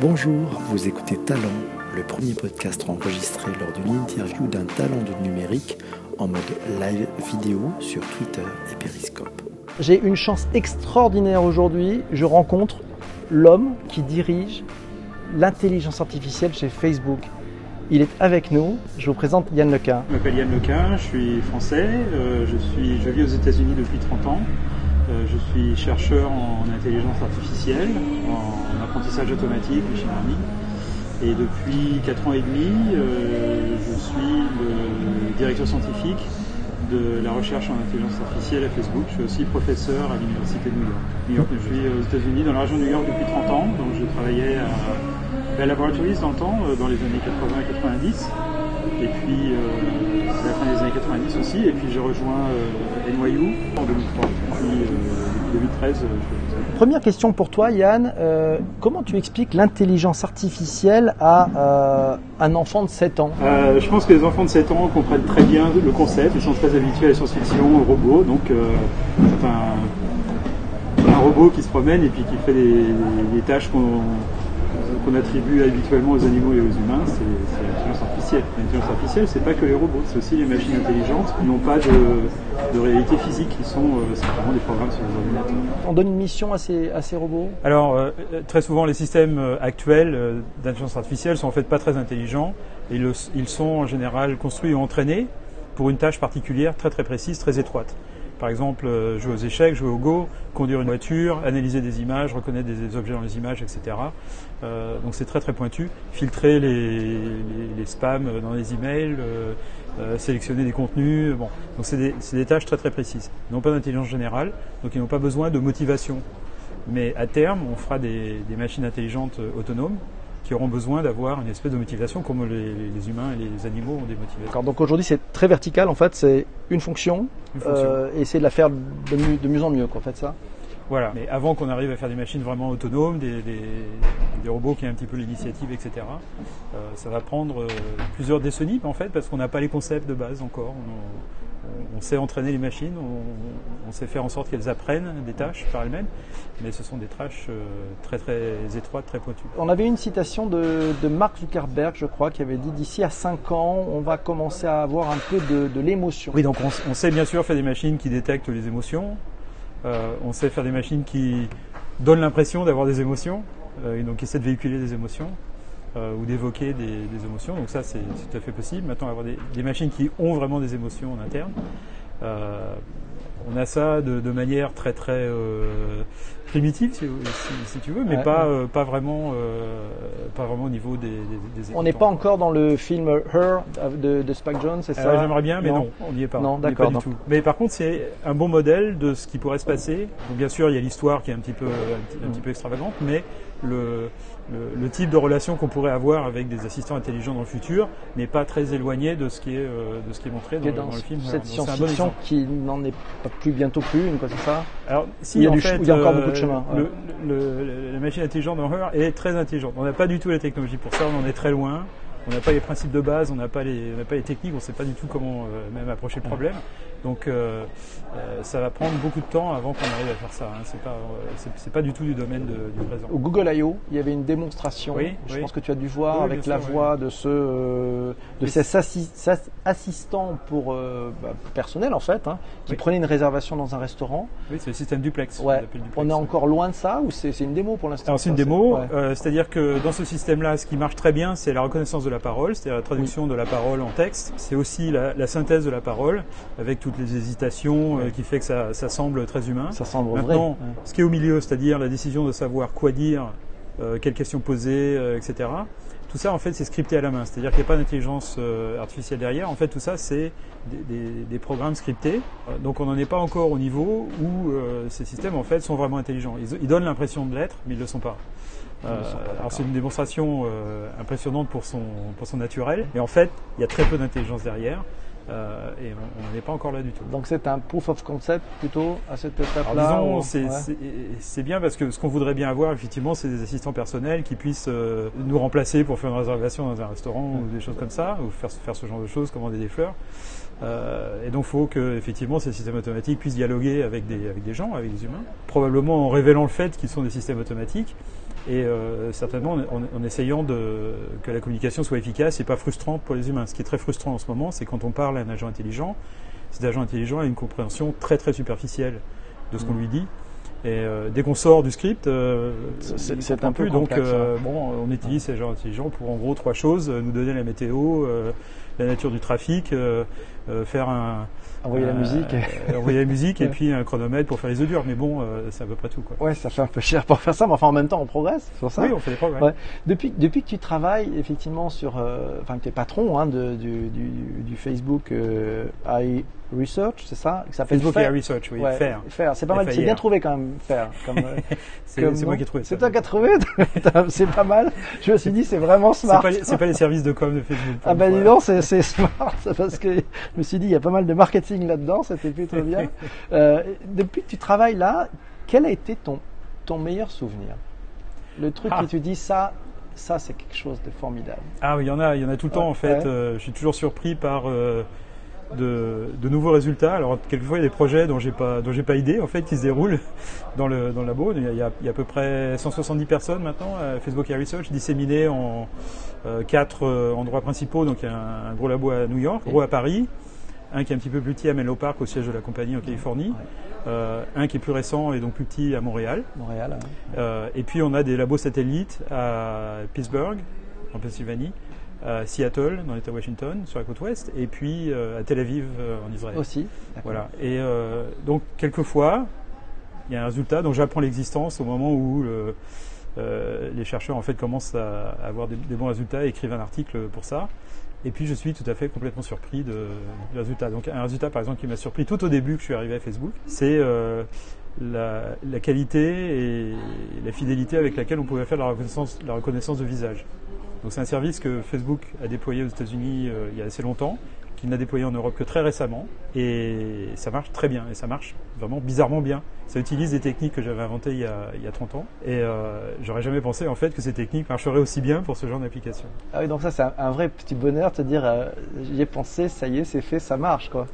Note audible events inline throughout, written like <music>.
Bonjour, vous écoutez Talent, le premier podcast enregistré lors d'une interview d'un talent du numérique en mode live vidéo sur Twitter et Periscope. J'ai une chance extraordinaire aujourd'hui. Je rencontre l'homme qui dirige l'intelligence artificielle chez Facebook. Il est avec nous. Je vous présente Yann Lequin. Je m'appelle Yann Lequin, je suis français, euh, je, suis, je vis aux États-Unis depuis 30 ans. Euh, je suis chercheur en intelligence artificielle, en apprentissage automatique, machine learning. Et depuis 4 ans et demi, euh, je suis le directeur scientifique de la recherche en intelligence artificielle à Facebook. Je suis aussi professeur à l'Université de New York. New York. Je suis aux États-Unis, dans la région de New York depuis 30 ans. Donc je travaillais à Bell Laboratories dans le temps, euh, dans les années 80 et 90. Et puis euh, à la fin des années 90 aussi. Et puis j'ai rejoint euh, NYU en 2003. Puis depuis 2013, je fais ça. Première question pour toi, Yann. Euh, comment tu expliques l'intelligence artificielle à euh, un enfant de 7 ans? Euh, je pense que les enfants de 7 ans comprennent très bien le concept, ils sont très habitués à la science-fiction, aux robots, donc euh, c'est un, un robot qui se promène et puis qui fait des, des tâches qu'on qu'on attribue habituellement aux animaux et aux humains, c'est l'intelligence artificielle. L'intelligence artificielle, c'est pas que les robots, c'est aussi les machines intelligentes qui n'ont pas de, de réalité physique, qui sont euh, simplement des programmes sur les ordinateurs. On donne une mission à ces, à ces robots? Alors, euh, très souvent, les systèmes euh, actuels euh, d'intelligence artificielle sont en fait pas très intelligents. Et le- ils sont en général construits ou entraînés pour une tâche particulière très très précise, très étroite. Par exemple, euh, jouer aux échecs, jouer au go, conduire une voiture, analyser des images, reconnaître des, objets dans les images, etc. Euh, donc c'est très très pointu. Filtrer les, spams dans les emails, euh, euh, sélectionner des contenus. Bon, donc c'est des, tâches très très précises. Ils n'ont pas d'intelligence générale, donc ils n'ont pas besoin de motivation. Mais à terme, on fera des, machines intelligentes autonomes qui auront besoin d'avoir une espèce de motivation comme les, les humains et les animaux ont des motivations. Donc aujourd'hui c'est très vertical en fait, c'est Une fonction. Euh, et essayer de la faire de mieux, de mieux en mieux, quoi, en fait ça. Voilà. Mais avant qu'on arrive à faire des machines vraiment autonomes, des, des, des robots qui aient un petit peu l'initiative, etc., euh, ça va prendre euh, plusieurs décennies en fait, parce qu'on n'a pas les concepts de base encore. On, on- sait entraîner les machines, on, on sait faire en sorte qu'elles apprennent des tâches par elles-mêmes, mais ce sont des tâches euh, très très étroites, très pointues. On avait une citation de, de Mark Zuckerberg, je crois, qui avait dit d'ici à 5 ans, on va commencer à avoir un peu de, de l'émotion. Oui, donc on sait bien sûr faire des machines qui détectent les émotions. Euh, on sait faire des machines qui donnent l'impression d'avoir des émotions, euh, et donc qui essaient de véhiculer des émotions euh, ou d'évoquer des, des émotions. Donc ça, c'est tout à fait possible. Maintenant, avoir des, des machines qui ont vraiment des émotions en interne. Euh, on a ça de, de manière très très euh, primitive, si, si- si tu veux, mais Ouais, pas ouais. euh, pas vraiment euh, pas vraiment au niveau des. des, des On n'est pas encore dans le film Her de, de Spike Jones, c'est ça J'aimerais bien, mais non, on n'y est pas. Non, d'accord, du tout. Mais par contre, c'est un bon modèle de ce qui pourrait se passer. Donc, bien sûr, il y a l'histoire qui est un petit peu, un petit, un petit peu extravagante, mais le, le, le type de relation qu'on pourrait avoir avec des assistants intelligents dans le futur n'est pas très éloigné de ce qui est, euh, de ce qui est montré dans, le- dans dans le film. cette bon science-fiction qui n'en est pas plus bientôt plus une, quoi, c'est ça? Alors, si, Il y a en du fait, il y a encore euh, beaucoup de chemin, ouais. le- la machine intelligente dans Her est très intelligente. On n'a pas du tout la technologie pour ça, on en est très loin. On n'a pas les principes de base, on n'a pas les, on n'a pas les techniques, on ne sait pas du tout comment euh, même approcher le problème. Donc, euh, euh, ça va prendre beaucoup de temps avant qu'on arrive à faire ça. Hein. C'est pas, euh, c'est, pas du tout du domaine de- du présent. Au Google I.O., il y avait une démonstration. Oui, je oui. pense que tu as dû voir Oui, avec la sûr, voix de ce de ces assi- ces assistants pour bah, personnel en fait, hein, qui Oui. prenaient une réservation dans un restaurant. Oui, c'est le système duplex. Ouais. duplex. On est encore loin de ça ou c'est une démo pour l'instant? C'est une démo, ouais. c'est-à-dire que dans ce système-là, ce qui marche très bien, c'est la reconnaissance de la parole, c'est-à-dire la traduction de la parole en texte. C'est aussi la, la synthèse de la parole, avec toutes les hésitations, euh, qui fait que ça, ça semble très humain. Ça semble vrai. Maintenant, Ouais. ce qui est au milieu, c'est-à-dire la décision de savoir quoi dire, euh, quelles questions poser, euh, etc. Tout ça, en fait, c'est scripté à la main. C'est-à-dire qu'il n'y a pas d'intelligence euh, artificielle derrière. En fait, tout ça, c'est des, des- des programmes scriptés. Donc, on n'en est pas encore au niveau où ces systèmes, en fait, sont vraiment intelligents. Ils, ils donnent l'impression de l'être, mais ils ne le sont pas. Euh, alors, c'est une démonstration euh, impressionnante pour son, pour son naturel. Mais en fait, il y a très peu d'intelligence derrière. Euh, et on on n'en est pas encore là du tout. Donc c'est un proof of concept plutôt à cette étape-là. disons, c'est ouais. bien parce que ce qu'on voudrait bien avoir, effectivement, c'est des assistants personnels qui puissent euh, nous remplacer pour faire une réservation dans un restaurant ou des choses comme ça, ou faire, faire ce genre de choses, commander des fleurs. Euh, et donc, il faut que effectivement ces systèmes automatiques puissent dialoguer avec des, avec des gens, avec des humains. Probablement en révélant le fait qu'ils sont des systèmes automatiques, et euh, certainement en, en, essayant de, que la communication soit efficace et pas frustrante pour les humains. Ce qui est très frustrant en ce moment, c'est quand on parle à un agent intelligent, cet agent intelligent a une compréhension très très superficielle de ce qu'on lui dit. Et euh, dès qu'on sort du script, euh, c'est un peu donc complexe, euh, hein. bon, on utilise ces agents intelligents pour en gros trois choses nous donner la météo, euh, la nature du trafic, euh, euh, faire un Envoyer la euh, musique. euh, envoyer la musique et <laughs> puis un chronomètre pour faire les œufs durs. Mais bon, euh, c'est à peu près tout quoi. Ouais, ça fait un peu cher pour faire ça, mais enfin en même temps on progresse sur ça. Oui, on fait des progrès. Ouais. Depuis, depuis que tu travailles effectivement sur, euh, enfin que tu es patron hein, de, du, du, du Facebook euh, AI Research, c'est ça s'appelle Facebook Fair. AI Research, oui, Ouais, faire. Faire, c'est pas mal, c'est bien trouvé quand même, faire. <laughs> Comme, euh, C'est moi qui ai trouvé ça. C'est toi qui as trouvé <laughs> C'est pas mal. Je me suis dit, c'est vraiment smart. pas, c'est pas les services de com de Facebook. Ah ben dis donc, c'est c'est smart, parce que je me suis dit, il y a pas mal de marketing là-dedans, c'était plutôt bien. <laughs> Euh, depuis que tu travailles là, quel a été ton, ton meilleur souvenir? Le truc Ah. que tu dis, ça, ça c'est quelque chose de formidable. Ah oui, il y en a, il y en a tout le temps en fait. ouais. Euh, je suis toujours surpris par euh, de, de nouveaux résultats. Alors quelquefois il y a des projets dont j'ai pas dont j'ai pas idée en fait qui se déroulent <laughs> dans le dans le labo. Il y a, il y a- à peu près 170 personnes maintenant à Facebook Air Research disséminées en euh, quatre euh, endroits principaux. Donc il y a un, un gros labo à New York, gros à Paris, un qui est un petit peu plus petit à Menlo Park au siège de la compagnie en Californie, Ouais. euh, un qui est plus récent et donc plus petit à Montréal. Montréal. et puis on a des labos satellites à Pittsburgh, en Pennsylvanie, à Seattle, dans l'État de Washington, sur la côte ouest, et puis euh, à Tel Aviv, euh, en Israël. Aussi. Voilà. Et euh, donc quelquefois, il y a un résultat dont j'apprends l'existence au moment où le- euh, les chercheurs en fait commencent à avoir des, des bons résultats et écrivent un article pour ça. Et puis je suis tout à fait complètement surpris de, du résultat. Donc un résultat par exemple qui m'a surpris tout au début que je suis arrivé à Facebook, c'est euh, la, la qualité et la fidélité avec laquelle on pouvait faire la reconnaissance, la reconnaissance de visage. Donc c'est un service que Facebook a déployé aux États-Unis euh, il y a assez longtemps, qu'il n'a déployé en Europe que très récemment, et ça marche très bien, et ça marche vraiment bizarrement bien. Ça utilise des techniques que j'avais inventées il y a, il y a 30 ans, et euh, j'aurais jamais pensé en fait que ces techniques marcheraient aussi bien pour ce genre d'application. Ah oui, donc ça c'est un, un vrai petit bonheur de te dire, euh, j'y ai pensé, ça y est, c'est fait, ça marche quoi.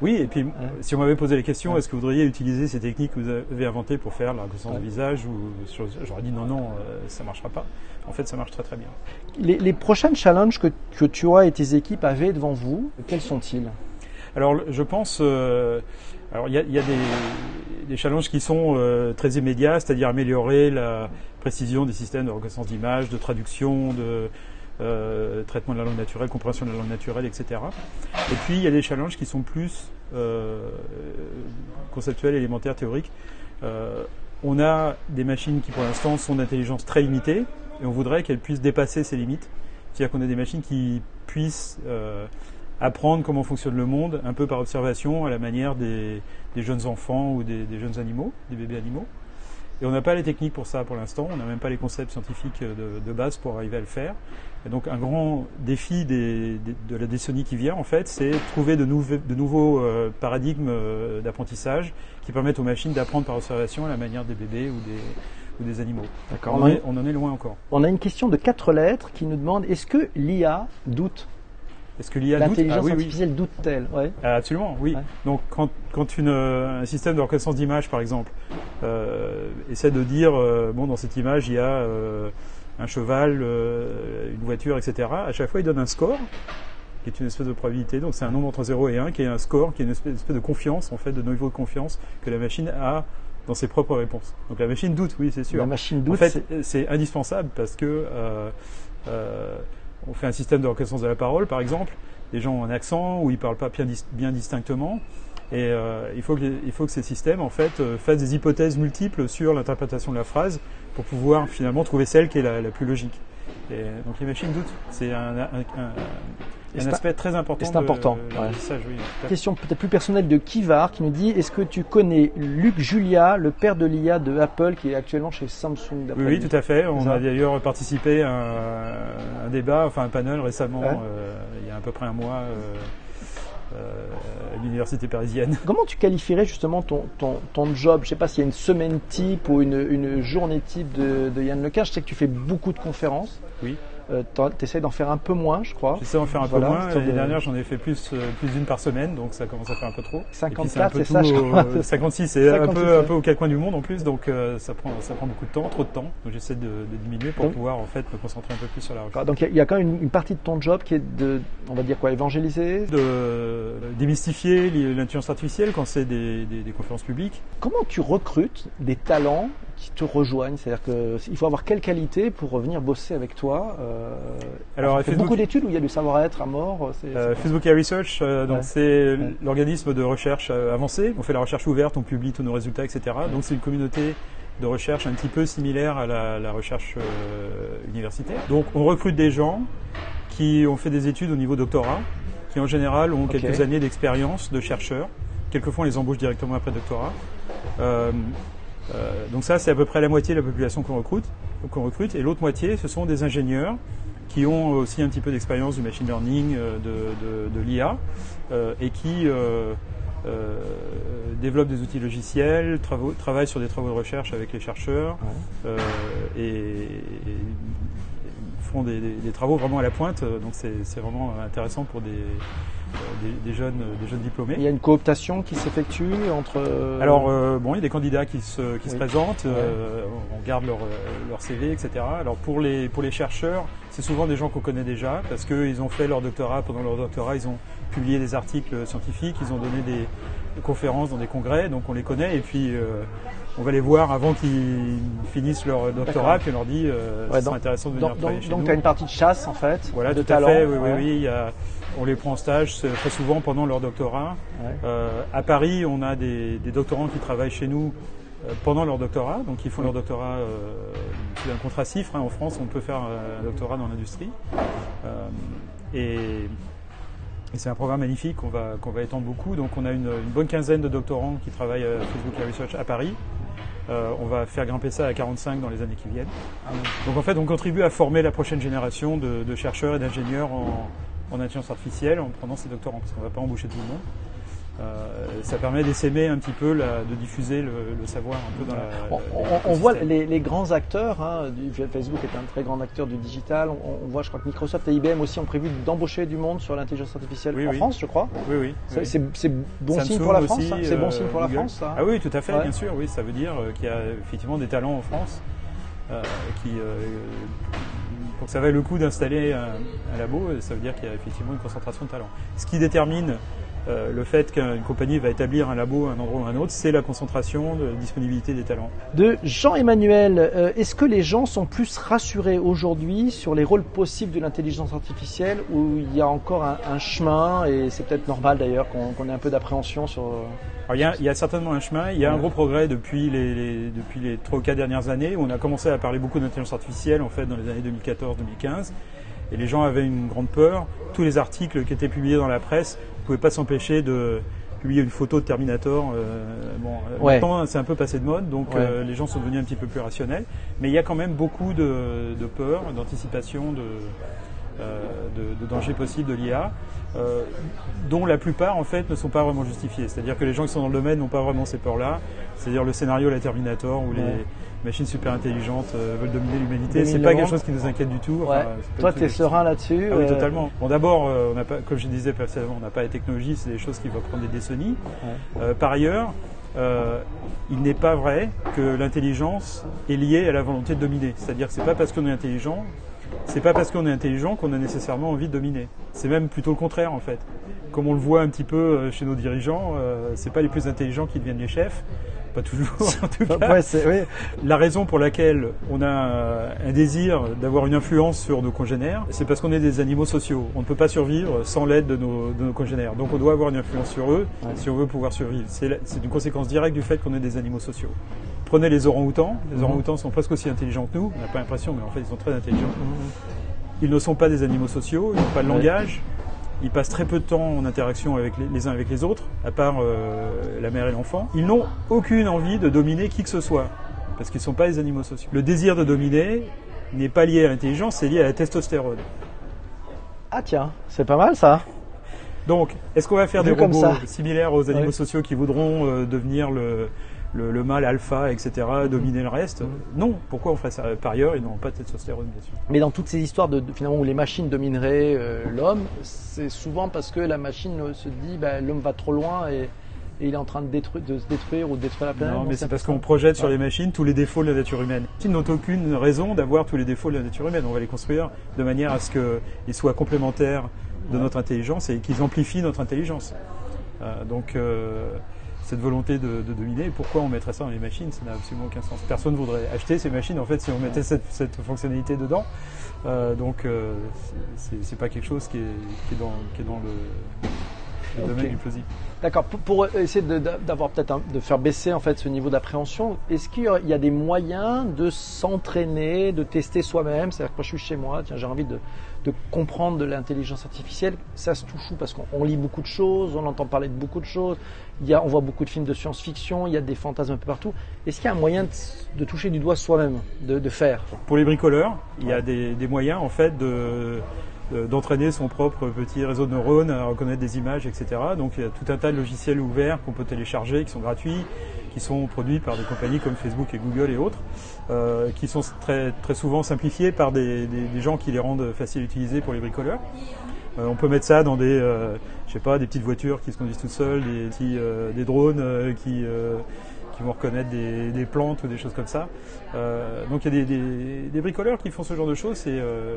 Oui, et puis si on m'avait posé la question, Ouais. est-ce que vous voudriez utiliser ces techniques que vous avez inventées pour faire la reconnaissance Ouais. de visage ou J'aurais dit non, non, euh, ça marchera pas. En fait, ça marche très très bien. Les, les prochains challenges que, que toi et tes équipes avaient devant vous, quels sont-ils? Alors, je pense. euh, alors, il y a, il y a des, des challenges qui sont euh, très immédiats, c'est-à-dire améliorer la précision des systèmes de reconnaissance d'image, de traduction, de euh, traitement de la langue naturelle, compréhension de la langue naturelle, etc. Et puis, il y a des challenges qui sont plus conceptuels, élémentaires, théoriques. On a des machines qui, pour l'instant, sont d'intelligence très limitée, et on voudrait qu'elles puissent dépasser ces limites. C'est-à-dire qu'on a des machines qui puissent euh, apprendre comment fonctionne le monde, un peu par observation, à la manière des, des jeunes enfants ou des, des jeunes animaux, des bébés animaux. Et on n'a pas les techniques pour ça pour l'instant, on n'a même pas les concepts scientifiques de, de base pour arriver à le faire. Et donc un grand défi des- de la décennie qui vient, en fait, c'est trouver de, nouveaux- de nouveaux euh, paradigmes euh, d'apprentissage qui permettent aux machines d'apprendre par observation à la manière des bébés ou des, ou des animaux. D'accord. On, en est- on en est loin encore. On a une question de quatre lettres qui nous demande est-ce que l'IA doute? Est-ce que l'IA doute? L'intelligence Ah oui, oui. artificielle doute-t-elle? Ouais. Ah, Absolument, oui. Ouais. Donc quand, quand une, un système de reconnaissance d'image, par exemple, euh, essaie de dire, euh, bon, dans cette image, il y a euh, un cheval, une voiture, etc., à chaque fois, il donne un score, qui est une espèce de probabilité. Donc c'est un nombre entre 0 et 1, qui est un score, qui est une espèce de confiance, en fait, de niveau de confiance que la machine a dans ses propres réponses. Donc la machine doute, oui, c'est sûr. La machine doute. En fait, c'est- indispensable parce que euh, euh, on fait un système de reconnaissance de la parole, par exemple. Les gens ont un accent ou ils parlent pas bien, dis- bien distinctement. Et euh, il, faut que, il faut que ces systèmes en fait fassent des hypothèses multiples sur l'interprétation de la phrase pour pouvoir finalement trouver celle qui est la, la plus logique. Et donc les machines doutent. C'est un, un- aspect très important. c'est important, de ouais. oui. Question peut-être plus personnelle de Kivar qui nous dit est-ce que tu connais Luc Julia, le père de l'IA de Apple qui est actuellement chez Samsung Oui, oui, tout à fait. On a d'ailleurs participé à un, débat, enfin un panel récemment, Ouais. euh, il y a à peu près un mois, euh, l'université parisienne. <laughs> Comment tu qualifierais justement ton, ton, ton job? Je sais pas s'il y a une semaine type ou une, une journée type de, de Yann Lequin. Je sais que tu fais beaucoup de conférences. Oui. Tu essaies d'en faire un peu moins, je crois. J'essaie d'en faire un Voilà, peu moins. L'année de- dernière, j'en ai fait plus, euh, plus d'une par semaine, donc ça commence à faire un peu trop. Et puis, c'est un 54, peu c'est ça, je au- crois. 56, c'est un 56, peu, ouais. un peu aux quatre coins du monde en plus, donc euh, ça, prend, ça prend beaucoup de temps, trop de temps. Donc j'essaie de, de diminuer pour Donc- pouvoir en fait me concentrer un peu plus sur la recherche. Donc il y a- il y, a quand même une, une partie de ton job qui est de, on va dire quoi, évangéliser? De démystifier l'intelligence artificielle quand c'est des, des- des conférences publiques. Comment tu recrutes des talents qui te rejoignent C'est-à-dire qu'il faut avoir quelle qualité pour venir bosser avec toi euh, Alors, Facebook- beaucoup d'études où il y a du savoir-être à mort. c'est- Euh, c'est- Facebook AI Research, euh, donc Ouais. c'est Ouais. l'organisme de recherche euh, avancé. On fait la recherche ouverte, on publie tous nos résultats, etc. Donc c'est une communauté de recherche un petit peu similaire à la, la recherche euh, universitaire. Donc on recrute des gens qui ont fait des études au niveau doctorat, qui en général ont quelques années d'expérience de chercheurs. Quelquefois on les embauche directement après doctorat. Euh, donc ça c'est à peu près la moitié de la population qu'on recrute, recrute. Et l'autre moitié ce sont des ingénieurs qui ont aussi un petit peu d'expérience du machine learning, euh, de, de, de l'IA, euh, et qui euh, développent des outils logiciels, travaux- travaillent sur des travaux de recherche avec les chercheurs, et, et font des, des- des travaux vraiment à la pointe. Donc c'est vraiment intéressant pour des, des, des jeunes, des jeunes diplômés. Il y a une cooptation qui s'effectue entre. Alors euh, bon, il y a des candidats qui se, qui se présentent, euh, on garde leur, euh, leur CV, etc. Alors pour les, pour les chercheurs, c'est souvent des gens qu'on connaît déjà parce qu'ils ont fait leur doctorat. Pendant leur doctorat, ils ont publié des articles scientifiques, ils ont donné des, des conférences dans des congrès, donc on les connaît. Et puis euh, on va les voir avant qu'ils finissent leur doctorat, puis on leur dit euh, Ouais, c'est donc- intéressant de venir donc, travailler donc, chez donc nous. tu as une partie de chasse en fait, Voilà, de tout talent. à fait. Oui, oui, oui. il y a- on les prend en stage c'est très souvent pendant leur doctorat. Ouais. Euh, à Paris, on a des, des doctorants qui travaillent chez nous euh, pendant leur doctorat, donc ils font leur doctorat euh, sous un contrat CIFRE. hein. En France, on peut faire euh, un doctorat dans l'industrie. Euh, et et c'est un programme magnifique qu'on va, qu'on va étendre beaucoup. Donc on a une, une bonne quinzaine de doctorants qui travaillent à Facebook Research à Paris. Euh, on va faire grimper ça à 45 dans les années qui viennent. Donc en fait, on contribue à former la prochaine génération de, de chercheurs et d'ingénieurs en, en intelligence artificielle en prenant ces doctorants, parce qu'on ne va pas embaucher tout le monde. Euh, ça permet d'essaimer un petit peu, la- de diffuser le, le savoir un peu dans la. On, on- on voit les, les grands acteurs, hein, du, Facebook est un très grand acteur du digital. On, on voit, je crois que Microsoft et IBM aussi ont prévu d'embaucher du monde sur l'intelligence artificielle Oui, en oui. France, je crois. Oui, oui. C'est oui. c'est- c'est bon signe pour la France. ça C'est bon euh, signe pour la. France, ça. Ah oui, tout à fait, Ouais. bien sûr. Oui, ça veut dire euh, qu'il y a effectivement des talents en France euh, qui, euh, que ça vaille le coup d'installer un, un labo, ça veut dire qu'il y a effectivement une concentration de talents. Ce qui détermine euh, le fait qu'une compagnie va établir un labo à un endroit ou à un autre, c'est la concentration de disponibilité des talents. De Jean-Emmanuel, euh, est-ce que les gens sont plus rassurés aujourd'hui sur les rôles possibles de l'intelligence artificielle ou il y a encore un, un chemin et c'est peut-être normal d'ailleurs qu'on ait un peu d'appréhension sur. Alors, il, y a, il y a certainement un chemin, il y a un gros progrès depuis les, les- depuis les 3 ou 4 dernières années où on a commencé à parler beaucoup d'intelligence artificielle en fait dans les années 2014-2015 et les gens avaient une grande peur. Tous les articles qui étaient publiés dans la presse ne pouvaient pas s'empêcher de publier une photo de Terminator. euh, bon, euh, Ouais. maintenant c'est un peu passé de mode donc Ouais. euh, les gens sont devenus un petit peu plus rationnels mais il y a quand même beaucoup de, de peur, d'anticipation, de, euh, de, de dangers possibles de l'IA, dont la plupart en fait ne sont pas vraiment justifiés. C'est-à-dire que les gens qui sont dans le domaine n'ont pas vraiment ces peurs-là. C'est-à-dire le scénario la Terminator où Ouais. Les machines super intelligentes euh, veulent dominer l'humanité, c'est pas quelque chose qui nous inquiète du tout. Ouais. Enfin, Toi, tu es serein là-dessus Ah oui, euh, totalement. Bon, d'abord, euh, on n'a pas, comme je disais précédemment, on n'a pas la technologie, c'est des choses qui vont prendre des décennies. Ouais. Par ailleurs, euh, il n'est pas vrai que l'intelligence est liée à la volonté de dominer. C'est-à-dire que c'est pas parce qu'on est intelligent, c'est pas parce qu'on est intelligent qu'on a nécessairement envie de dominer. C'est même plutôt le contraire en fait. Comme on le voit un petit peu chez nos dirigeants, euh, c'est pas les plus intelligents qui deviennent les chefs. Pas toujours, <laughs> en tout cas. Ouais, c'est- oui. La raison pour laquelle on a euh, un désir d'avoir une influence sur nos congénères, c'est parce qu'on est des animaux sociaux. On ne peut pas survivre sans l'aide de nos, de nos congénères. Donc on doit avoir une influence sur eux Ouais. si on veut pouvoir survivre. C'est une conséquence directe du fait qu'on est des animaux sociaux. Prenez les orang-outans. Les Mhm. orang-outans sont presque aussi intelligents que nous. On n'a pas l'impression, mais en fait ils sont très intelligents. Ils ne sont pas des animaux sociaux, ils n'ont pas de langage. Ils passent très peu de temps en interaction avec les, les uns avec les autres, à part euh, la mère et l'enfant. Ils n'ont aucune envie de dominer qui que ce soit, parce qu'ils ne sont pas des animaux sociaux. Le désir de dominer n'est pas lié à l'intelligence, c'est lié à la testostérone. Ah tiens, c'est pas mal ça. Donc, est-ce qu'on va faire Vu des robots similaires aux animaux sociaux qui voudront euh, devenir le, le, mâle alpha, etc., dominer le reste. Non, pourquoi on ferait ça Par ailleurs, ils n'ont pas de testostérone, bien sûr. Mais dans toutes ces histoires de, finalement où les machines domineraient euh, l'homme, c'est souvent parce que la machine se dit bah, l'homme va trop loin et, il est en train de, détruire, de se détruire ou de détruire la planète. Non, mais c'est parce qu'on projette sur les machines tous les défauts de la nature humaine. Ils n'ont aucune raison d'avoir tous les défauts de la nature humaine. On va les construire de manière à ce qu'ils soient complémentaires de notre intelligence et qu'ils amplifient notre intelligence. Euh, donc euh, cette volonté de, dominer. pourquoi on mettrait ça dans les machines? Ça n'a absolument aucun sens. Personne ne voudrait acheter ces machines en fait si on mettait cette, fonctionnalité dedans. Euh, donc euh, c'est pas quelque chose qui est, dans, le, domaine du plausible. D'accord. Pour, essayer d'avoir peut-être de faire baisser en fait ce niveau d'appréhension, est-ce qu'il y a des moyens de s'entraîner, de tester soi-même? C'est-à-dire que quand je suis chez moi, tiens, j'ai envie de, comprendre de l'intelligence artificielle. Ça se touche où? Parce qu'on lit beaucoup de choses, on entend parler de beaucoup de choses. Il y a, on voit beaucoup de films de science-fiction, il y a des fantasmes un peu partout. Est-ce qu'il y a un moyen de, toucher du doigt soi-même, de, faire? Pour les bricoleurs, il y a des, des moyens en fait de d'entraîner son propre petit réseau de neurones à reconnaître des images, etc. Donc il y a tout un tas de logiciels ouverts qu'on peut télécharger, qui sont gratuits, qui sont produits par des compagnies comme Facebook et Google et autres, euh, qui sont très, très souvent simplifiés par des, des, gens qui les rendent faciles à utiliser pour les bricoleurs. Euh, on peut mettre ça dans des, euh, je sais pas, des petites voitures qui se conduisent toutes seules, des, petits, euh, des drones qui qui vont reconnaître des, plantes ou des choses comme ça. Euh, donc il y a des, bricoleurs qui font ce genre de choses, c'est euh,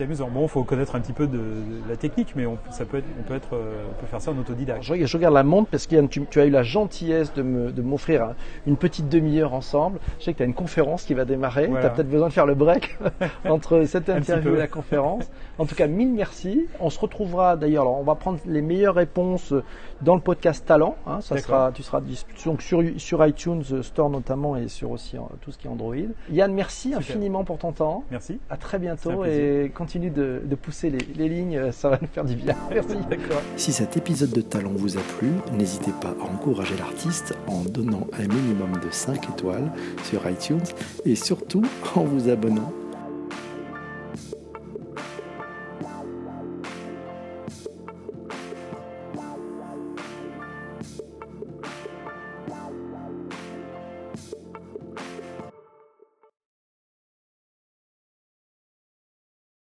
amusant. Bon, il faut connaître un petit peu de, la technique, mais on, ça peut être, on, peut être, euh, on peut faire ça en autodidacte. Je, je regarde la montre parce que tu, tu, as eu la gentillesse de m'offrir une petite demi-heure ensemble. Je sais que tu as une conférence qui va démarrer. Tu as peut-être besoin de faire le break <laughs> entre cette interview et la conférence. En tout cas, mille merci. On se retrouvera d'ailleurs, on va prendre les meilleures réponses dans le podcast Talent. Hein. ça sera, tu seras donc sur, sur iTunes Store notamment et sur aussi tout ce qui est Android. Yann, merci infiniment pour ton temps. Merci. À très bientôt et continue de, pousser les, lignes, ça va nous faire du bien. <laughs> Merci. Si cet épisode de Talent vous a plu, n'hésitez pas à encourager l'artiste en donnant un minimum de 5 étoiles sur iTunes et surtout en vous abonnant